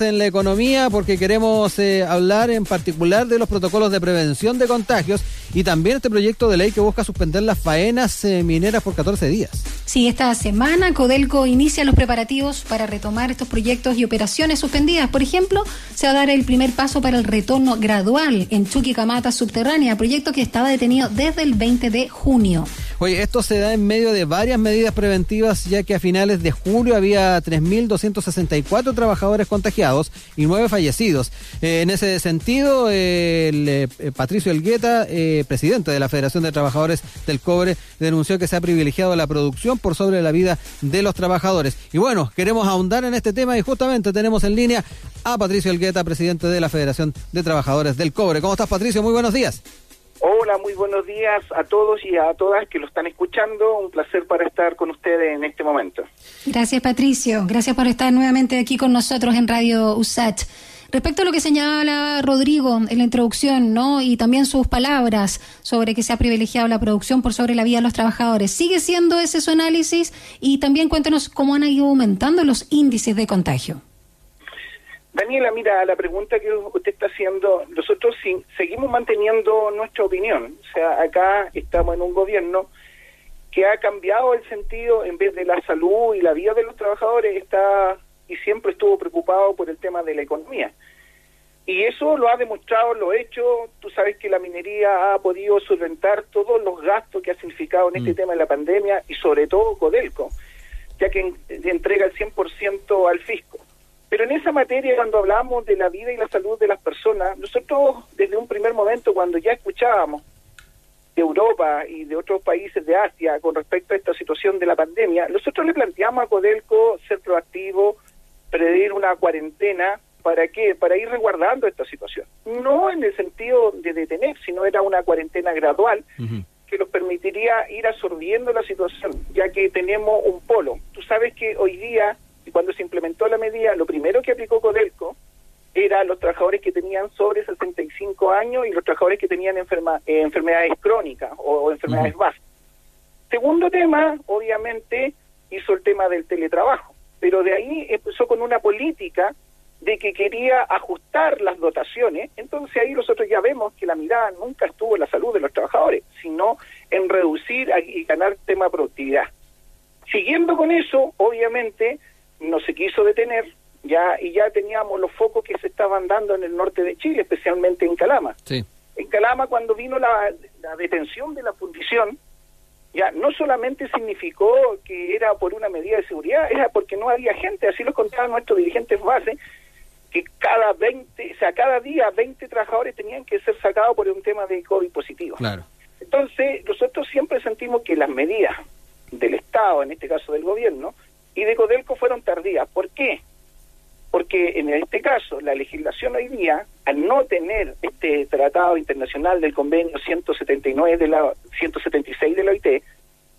en la economía porque queremos eh, hablar en particular de los protocolos de prevención de contagios y también este proyecto de ley que busca suspender las faenas eh, mineras por 14 días. Sí, esta semana Codelco inicia los preparativos para retomar estos proyectos y operaciones suspendidas. Por ejemplo, se va a dar el primer paso para el retorno gradual en Chuquicamata subterránea, proyecto que estaba detenido desde el 20 de junio. Oye, esto se da en medio de varias medidas preventivas, ya que a finales de julio había 3.264 trabajadores contagiados y nueve fallecidos. Eh, en ese sentido, el, eh, Patricio Elgueta, eh, presidente de la Federación de Trabajadores del Cobre, denunció que se ha privilegiado la producción por sobre la vida de los trabajadores. Y bueno, queremos ahondar en este tema y justamente tenemos en línea a Patricio Elgueta, presidente de la Federación de Trabajadores del Cobre. ¿Cómo estás, Patricio? Muy buenos días. Hola, muy buenos días a todos y a todas que lo están escuchando. Un placer para estar con ustedes en este momento. Gracias, Patricio. Gracias por estar nuevamente aquí con nosotros en Radio USAT. Respecto a lo que señala Rodrigo en la introducción, ¿no? Y también sus palabras sobre que se ha privilegiado la producción por sobre la vida de los trabajadores. ¿Sigue siendo ese su análisis? Y también cuéntanos cómo han ido aumentando los índices de contagio. Daniela, mira, la pregunta que usted está haciendo, nosotros seguimos manteniendo nuestra opinión. O sea, acá estamos en un gobierno que ha cambiado el sentido, en vez de la salud y la vida de los trabajadores, está y siempre estuvo preocupado por el tema de la economía. Y eso lo ha demostrado, lo hecho. Tú sabes que la minería ha podido solventar todos los gastos que ha significado en este mm. tema de la pandemia y sobre todo Codelco, ya que entrega el 100% al fisco. Pero en esa materia, cuando hablamos de la vida y la salud de las personas, nosotros desde un primer momento, cuando ya escuchábamos de Europa y de otros países de Asia con respecto a esta situación de la pandemia, nosotros le planteamos a Codelco ser proactivo, pedir una cuarentena, ¿para qué? Para ir resguardando esta situación. No en el sentido de detener, sino era una cuarentena gradual que nos permitiría ir absorbiendo la situación, ya que tenemos un polo. Tú sabes que hoy día cuando se implementó la medida, lo primero que aplicó Codelco era los trabajadores que tenían sobre 65 años y los trabajadores que tenían enferma, eh, enfermedades crónicas o, enfermedades básicas. Segundo tema, obviamente, hizo el tema del teletrabajo, pero de ahí empezó con una política de que quería ajustar las dotaciones, entonces ahí nosotros ya vemos que la mirada nunca estuvo en la salud de los trabajadores, sino en reducir y ganar tema productividad. Siguiendo con eso, obviamente, no se quiso detener ya y ya teníamos los focos que se estaban dando en el norte de Chile, especialmente en Calama. En Calama cuando vino la, detención de la fundición, ya no solamente significó que era por una medida de seguridad, era porque no había gente, así lo contaban nuestros dirigentes base, que cada 20, o sea, cada día 20 trabajadores tenían que ser sacados por un tema de COVID positivo. Claro. Entonces, nosotros siempre sentimos que las medidas del Estado, en este caso del gobierno, y de Codelco fueron tardías. ¿Por qué? Porque en este caso la legislación hoy día, al no tener este tratado internacional del convenio 179 de la 176 de la OIT,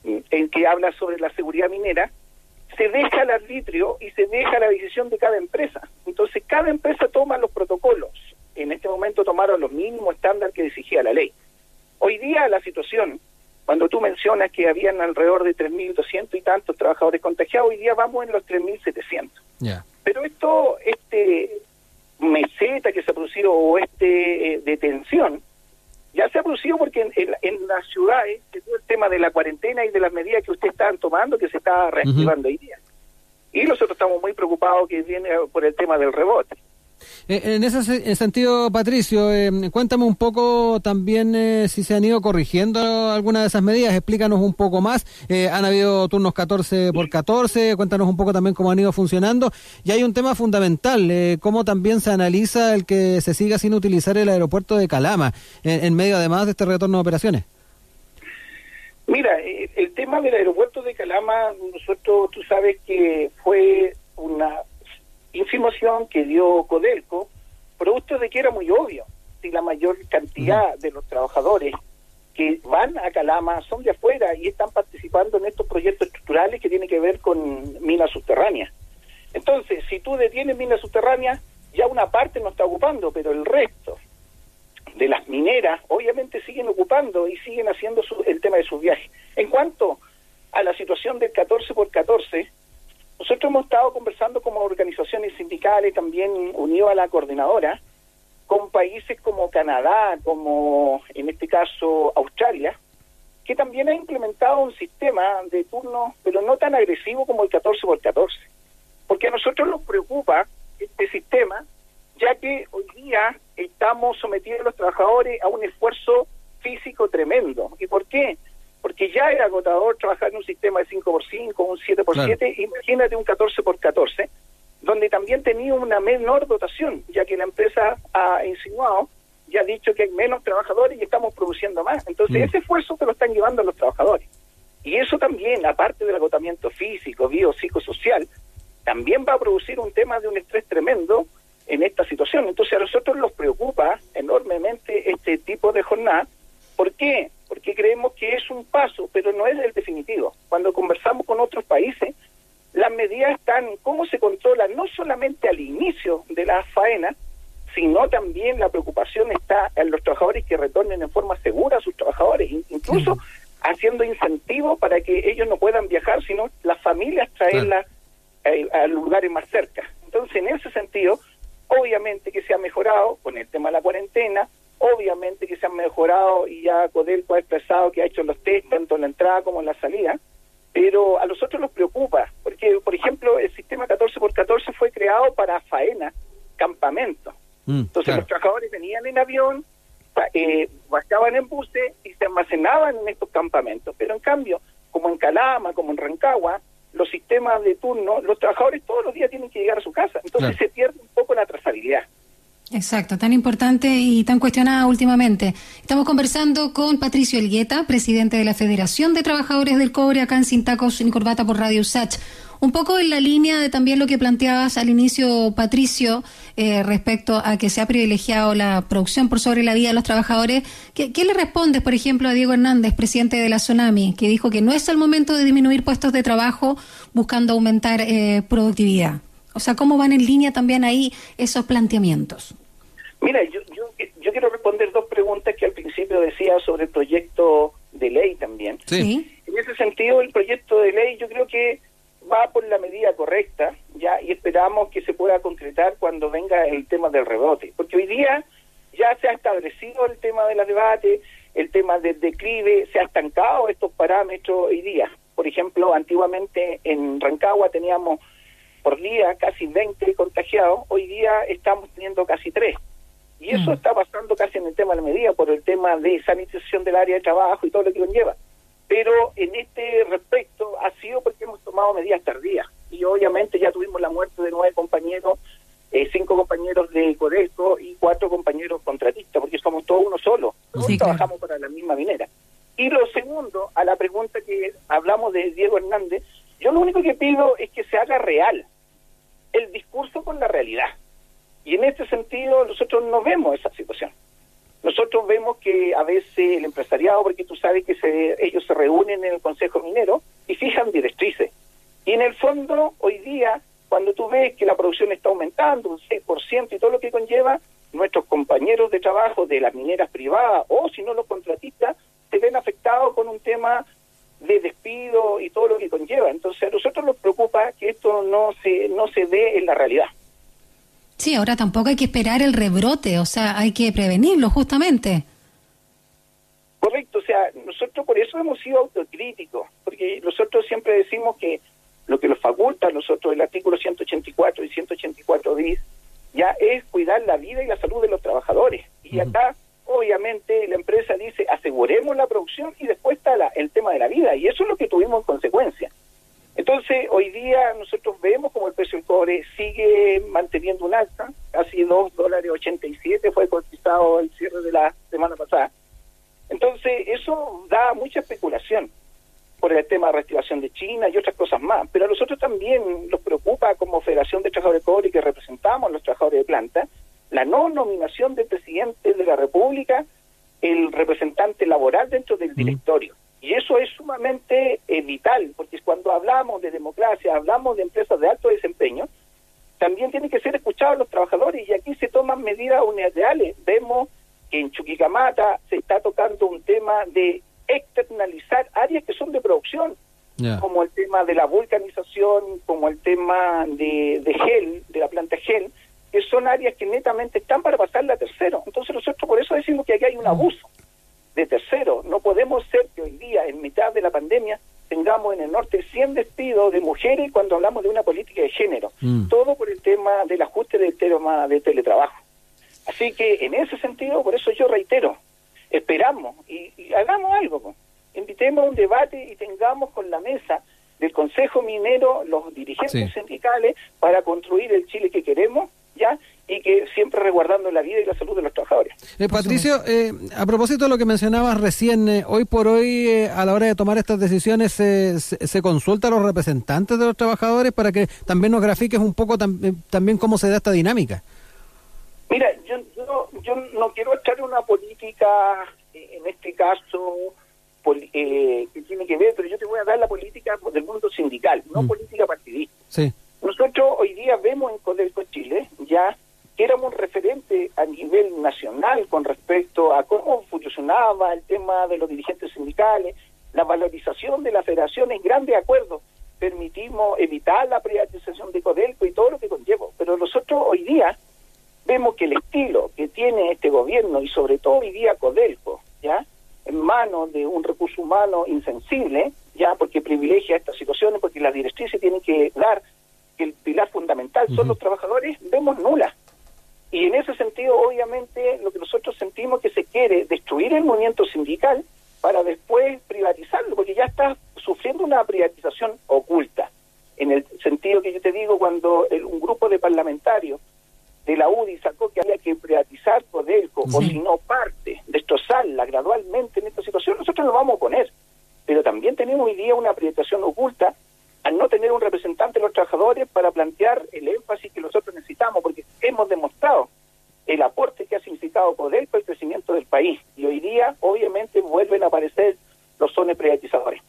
en que habla sobre la seguridad minera, se deja el arbitrio y se deja la decisión de cada empresa. Entonces cada empresa toma los protocolos. En este momento tomaron los mínimos estándares que exigía la ley. Hoy día la situación cuando tú mencionas que habían alrededor de 3.200 y tantos trabajadores vamos en los 3.700. Yeah. Pero esto, este meseta que se ha producido o este eh, detención, ya se ha producido porque en, en, las ciudades, todo el tema de la cuarentena y de las medidas que ustedes están tomando, que se está reactivando hoy día. Y nosotros estamos muy preocupados que viene por el tema del rebote. Eh, en ese sentido, Patricio, eh, cuéntame un poco también eh, si se han ido corrigiendo algunas de esas medidas, explícanos un poco más. han habido turnos 14 por 14, cuéntanos un poco también cómo han ido funcionando. Y hay un tema fundamental, cómo también se analiza el que se siga sin utilizar el aeropuerto de Calama, en medio además de este retorno de operaciones. Mira, el tema del aeropuerto de Calama, nosotros, tú sabes que fue información que dio Codelco, producto de que era muy obvio, si la mayor cantidad de los trabajadores que van a Calama son de afuera y están participando en estos proyectos estructurales que tienen que ver con minas subterráneas. Entonces, si tú detienes minas subterráneas, ya una parte no está ocupando, pero el resto de las mineras obviamente siguen ocupando y siguen haciendo el tema de sus viajes. En cuanto a la situación del 14 por 14, nosotros hemos estado conversando como organizaciones sindicales, también unido a la coordinadora, con países como Canadá, como en este caso Australia, que también ha implementado un sistema de turnos, pero no tan agresivo como el 14 por 14. Porque a nosotros nos preocupa este sistema, ya que hoy día estamos sometiendo a los trabajadores a un esfuerzo físico tremendo. ¿Y por qué? Porque ya era agotador trabajar en un sistema de 5x5, un 7x7, imagínate un 14x14, donde también tenía una menor dotación, ya que la empresa ha insinuado y ha dicho que hay menos trabajadores y estamos produciendo más. Entonces, mm. ese esfuerzo se lo están llevando a los trabajadores. Y eso también, aparte del agotamiento físico, bio, psicosocial, también va a producir un tema de un estrés tremendo en esta situación. Entonces, a nosotros nos preocupa enormemente este tipo de jornada. ¿Por qué? Porque creemos que es un paso, pero no es el definitivo. Cuando conversamos con otros países, las medidas están, cómo se controla no solamente al inicio de la faena, sino también la preocupación está en los trabajadores que retornen en forma segura a sus trabajadores, incluso haciendo incentivos para que ellos no puedan viajar, sino las familias traerlas eh, a, lugares más cerca. Entonces, en ese sentido, obviamente que se ha mejorado con el tema de la cuarentena, obviamente que se ha mejorado y ya Codelco ha expresado que ha hecho los test tanto en la entrada como en la salida, pero a nosotros nos preocupa, porque, por ejemplo, el sistema 14 por 14 fue creado para faena, campamento. Mm, Entonces los trabajadores venían en avión, eh, bajaban en buses y se almacenaban en estos campamentos. Pero en cambio, como en Calama, como en Rancagua, los sistemas de turno, los trabajadores todos los días tienen que llegar a su casa. Entonces se pierde un poco la trazabilidad. Exacto, tan importante y tan cuestionada últimamente. Estamos conversando con Patricio Elgueta, presidente de la Federación de Trabajadores del Cobre, acá en Sin Tacos Corbata por Radio Sach. Un poco en la línea de también lo que planteabas al inicio, Patricio, eh, respecto a que se ha privilegiado la producción por sobre la vida de los trabajadores. ¿Qué, le respondes, por ejemplo, a Diego Hernández, presidente de la Tsunami, que dijo que no es el momento de disminuir puestos de trabajo buscando aumentar eh, productividad? O sea, ¿cómo van en línea también ahí esos planteamientos? Mira, yo, yo, yo, quiero responder dos preguntas que al principio decía sobre el proyecto de ley también. Sí. En ese sentido, el proyecto de ley yo creo que va por la medida correcta, ya, y esperamos que se pueda concretar cuando venga el tema del rebote. Porque hoy día ya se ha establecido el tema del debate, el tema del declive, se ha estancado estos parámetros hoy día. Por ejemplo, antiguamente en Rancagua teníamos por día casi 20 contagiados, hoy día estamos teniendo casi 3. Y eso mm. está pasando casi en el tema de la medida, por el tema de sanitización del área de trabajo y todo lo que conlleva. Pero en este respecto ha sido porque hemos tomado medidas tardías. Y obviamente ya tuvimos la muerte de nueve compañeros, eh, cinco compañeros de Codelco y cuatro compañeros contratistas, porque somos todos uno solo. Todos trabajamos para la misma minera. Y lo segundo, a la pregunta que hablamos de Diego Hernández, yo lo único que pido es que se haga real el discurso con la realidad. Y en este sentido nosotros no vemos esa situación. Nosotros vemos que a veces el empresariado, porque tú sabes que se, ellos se reúnen en el Consejo Minero y fijan directrices. Y en el fondo, hoy día, cuando tú ves que la producción está aumentando un 6% y todo lo que conlleva, nuestros compañeros de trabajo de las mineras privadas o si no los contratistas se ven afectados con un tema de despido y todo lo que conlleva. Entonces a nosotros nos preocupa que esto no se, no se dé en la realidad. Sí, ahora tampoco hay que esperar el rebrote, o sea, hay que prevenirlo justamente. Correcto, o sea, nosotros por eso hemos sido autocríticos, porque nosotros siempre decimos que lo que nos faculta a nosotros el artículo 184 y 184 bis ya es cuidar la vida y la salud de los trabajadores. Y acá, obviamente, la empresa dice aseguremos la producción y después está el tema de la vida, y eso es lo que tuvimos en consecuencia. Entonces, hoy día nosotros vemos como el precio del cobre sigue manteniendo un alza, casi 2 dólares 87 fue cotizado el cierre de la semana pasada. Entonces, eso da mucha especulación por el tema de reactivación de China y otras cosas más. Pero a nosotros también nos preocupa como Federación de Trabajadores de Cobre que representamos a los trabajadores de planta, la no nominación del presidente de la República, el representante laboral dentro del directorio. de la vulcanización, como el tema de, gel, de la planta gel, que son áreas que netamente están para pasarla a terceros. Entonces nosotros por eso decimos que aquí hay un mm. abuso de terceros. No podemos ser que hoy día, en mitad de la pandemia, tengamos en el norte 100 despidos de mujeres cuando hablamos de una política de género. Mm. Todo por el tema del ajuste del tema de teletrabajo. Así que en ese sentido, por eso yo reitero, esperamos y, y hagamos algo. Invitemos a un debate y tengamos con la mesa del Consejo Minero los dirigentes Sí. sindicales para construir el Chile que queremos, ¿ya? Y que siempre resguardando la vida y la salud de los trabajadores. Eh, Patricio, eh, a propósito de lo que mencionabas recién, eh, hoy por hoy, eh, a la hora de tomar estas decisiones, eh, se, se consulta a los representantes de los trabajadores para que también nos grafiques un poco tam- también cómo se da esta dinámica. Mira, yo, yo, yo no quiero echar una política, en este caso, eh, que tiene que ver, pero yo te voy a dar la política del mundo sindical, no Mm. política partidista. Sí. Nosotros hoy día vemos en Codelco Chile ya que éramos referente a nivel nacional con respecto a cómo funcionaba el tema de los dirigentes sindicales, la valorización de la federación en grandes acuerdos. Permitimos evitar la privatización de Codelco y todo lo que conlleva. Pero nosotros hoy día vemos que el estilo que tiene este gobierno y sobre todo hoy día Codelco, de un recurso humano insensible, ya porque privilegia estas situaciones, porque las directrices tienen que dar que el pilar fundamental son los trabajadores, vemos nulas. Y en ese sentido, obviamente, lo que nosotros sentimos que se quiere destruir el movimiento sindical para después privatizarlo, porque ya está sufriendo una privatización oculta. En el sentido que yo te digo, cuando el- un grupo de parlamentarios de la UDI sacó que había que privatizar Codelco, o Sí. si no parte, destrozarla gradualmente en esta situación, nosotros lo vamos a poner. Pero también tenemos hoy día una privatización oculta al no tener un representante de los trabajadores para plantear el énfasis que nosotros necesitamos, porque hemos demostrado el aporte que ha significado Codelco al crecimiento del país. Y hoy día, obviamente, vuelven a aparecer los zones privatizadores.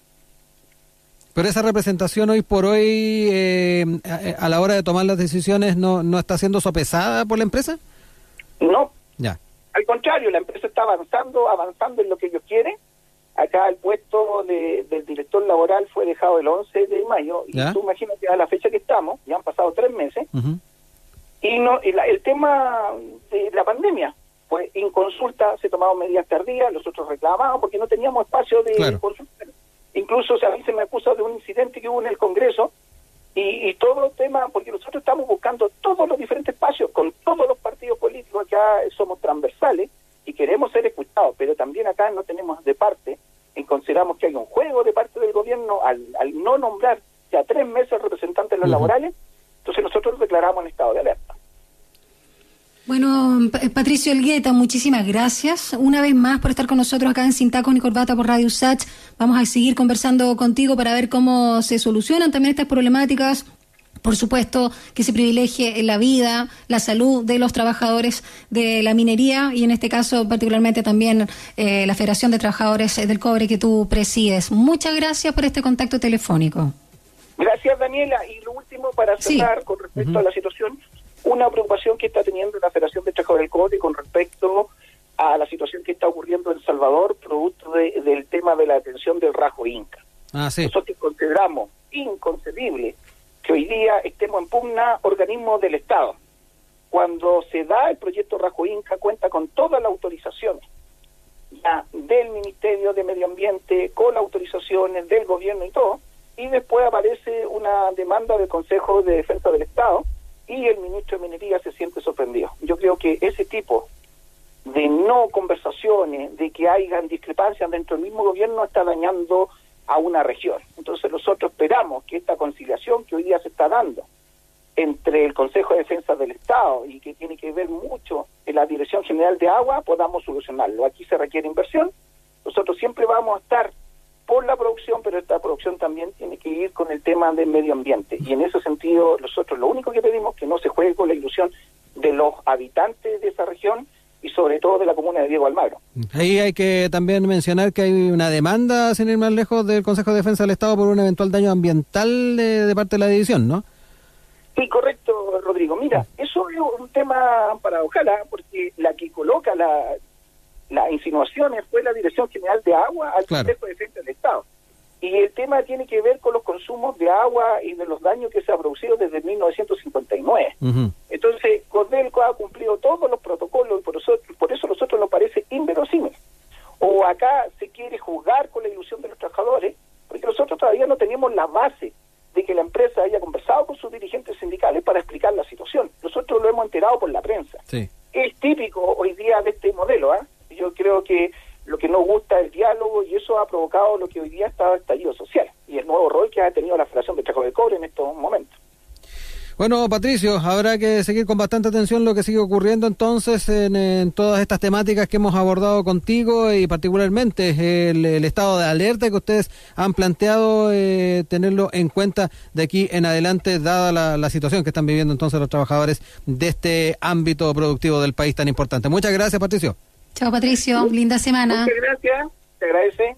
Pero esa representación hoy por hoy, eh, a, a la hora de tomar las decisiones, no, no está siendo sopesada por la empresa. No, Ya. Al contrario, la empresa está avanzando, avanzando en lo que ellos quieren. Acá el puesto de- del director laboral fue dejado el 11 de mayo. Y ¿Ya? tú imagínate a la fecha que estamos, ya han pasado tres meses, y no y la- el tema de la pandemia, pues en consulta se tomaron medidas tardías, nosotros reclamamos porque no teníamos espacio de Claro. consulta. Incluso o sea, a mí se me acusa de un incidente que hubo en el Congreso y, y todo el tema, porque nosotros estamos buscando todos los diferentes espacios con todos los partidos políticos, acá somos transversales y queremos ser escuchados, pero también acá no tenemos de parte, y consideramos que hay un juego de parte del gobierno al, al no nombrar ya tres meses representantes de los laborales, entonces nosotros declaramos en estado de alerta. Bueno, Pa- Patricio Elgueta, muchísimas gracias una vez más por estar con nosotros acá en Sin Tacos ni Corbata por Radio Sach. Vamos a seguir conversando contigo para ver cómo se solucionan también estas problemáticas. Por supuesto, que se privilegie la vida, la salud de los trabajadores de la minería y en este caso particularmente también eh, la Federación de Trabajadores del Cobre que tú presides. Muchas gracias por este contacto telefónico. Gracias, Daniela. Y lo último, para Sí. cerrar con respecto a la situación, una preocupación que está teniendo la Federación de Trabajadores del Cobre con respecto a la situación que está ocurriendo en El Salvador, producto de- del tema de la detención del Rajo Inca. Ah, sí. Nosotros consideramos inconcebible que hoy día estemos en pugna organismos del Estado. Cuando se da el proyecto Rajo Inca, cuenta con todas las autorizaciones ya del Ministerio de Medio Ambiente, con las autorizaciones del gobierno y todo, y después aparece una demanda del Consejo de Defensa del Estado y el ministro de Minería se siente sorprendido. Yo creo que ese tipo de no conversaciones, de que hayan discrepancias dentro del mismo gobierno está dañando a una región. Entonces nosotros esperamos que esta conciliación que hoy día se está dando entre el Consejo de Defensa del Estado y que tiene que ver mucho en la Dirección General de Agua, podamos solucionarlo. Aquí se requiere inversión. Nosotros siempre vamos a estar por la producción, pero esta producción también tiene que ir con el tema del medio ambiente. Y en ese sentido, nosotros lo único que pedimos es que no se juegue con la ilusión de los habitantes de esa región y sobre todo de la comuna de Diego Almagro. Ahí hay que también mencionar que hay una demanda, sin ir más lejos, del Consejo de Defensa del Estado por un eventual daño ambiental de, de parte de la división, ¿no? Sí, correcto, Rodrigo. Mira, eso es un tema para ojalá, porque la que coloca la, las insinuaciones fue la Dirección General de Agua al Claro. Consejo de Defensa del Estado. Y el tema tiene que ver con los consumos de agua y de los daños que se ha producido desde 1959. Entonces, Cordelco ha cumplido todos los protocolos y por eso, por eso a nosotros nos parece inverosímil. O acá se quiere juzgar con la ilusión de los trabajadores, porque nosotros todavía no tenemos la base de que la empresa haya conversado con sus dirigentes sindicales para explicar la situación. Nosotros lo hemos enterado por la prensa. Es típico hoy día de este modelo. ¿ah? Yo creo que lo que nos gusta es el diálogo y eso ha provocado lo que hoy día está estallido social y el nuevo rol que ha tenido la Federación de Trabajo de Cobre en estos momentos. Bueno, Patricio, habrá que seguir con bastante atención lo que sigue ocurriendo entonces en, todas estas temáticas que hemos abordado contigo y particularmente el, estado de alerta que ustedes han planteado eh, tenerlo en cuenta de aquí en adelante, dada la, situación que están viviendo entonces los trabajadores de este ámbito productivo del país tan importante. Muchas gracias, Patricio. Chao, Patricio. Linda semana. Muchas gracias. Te agradece.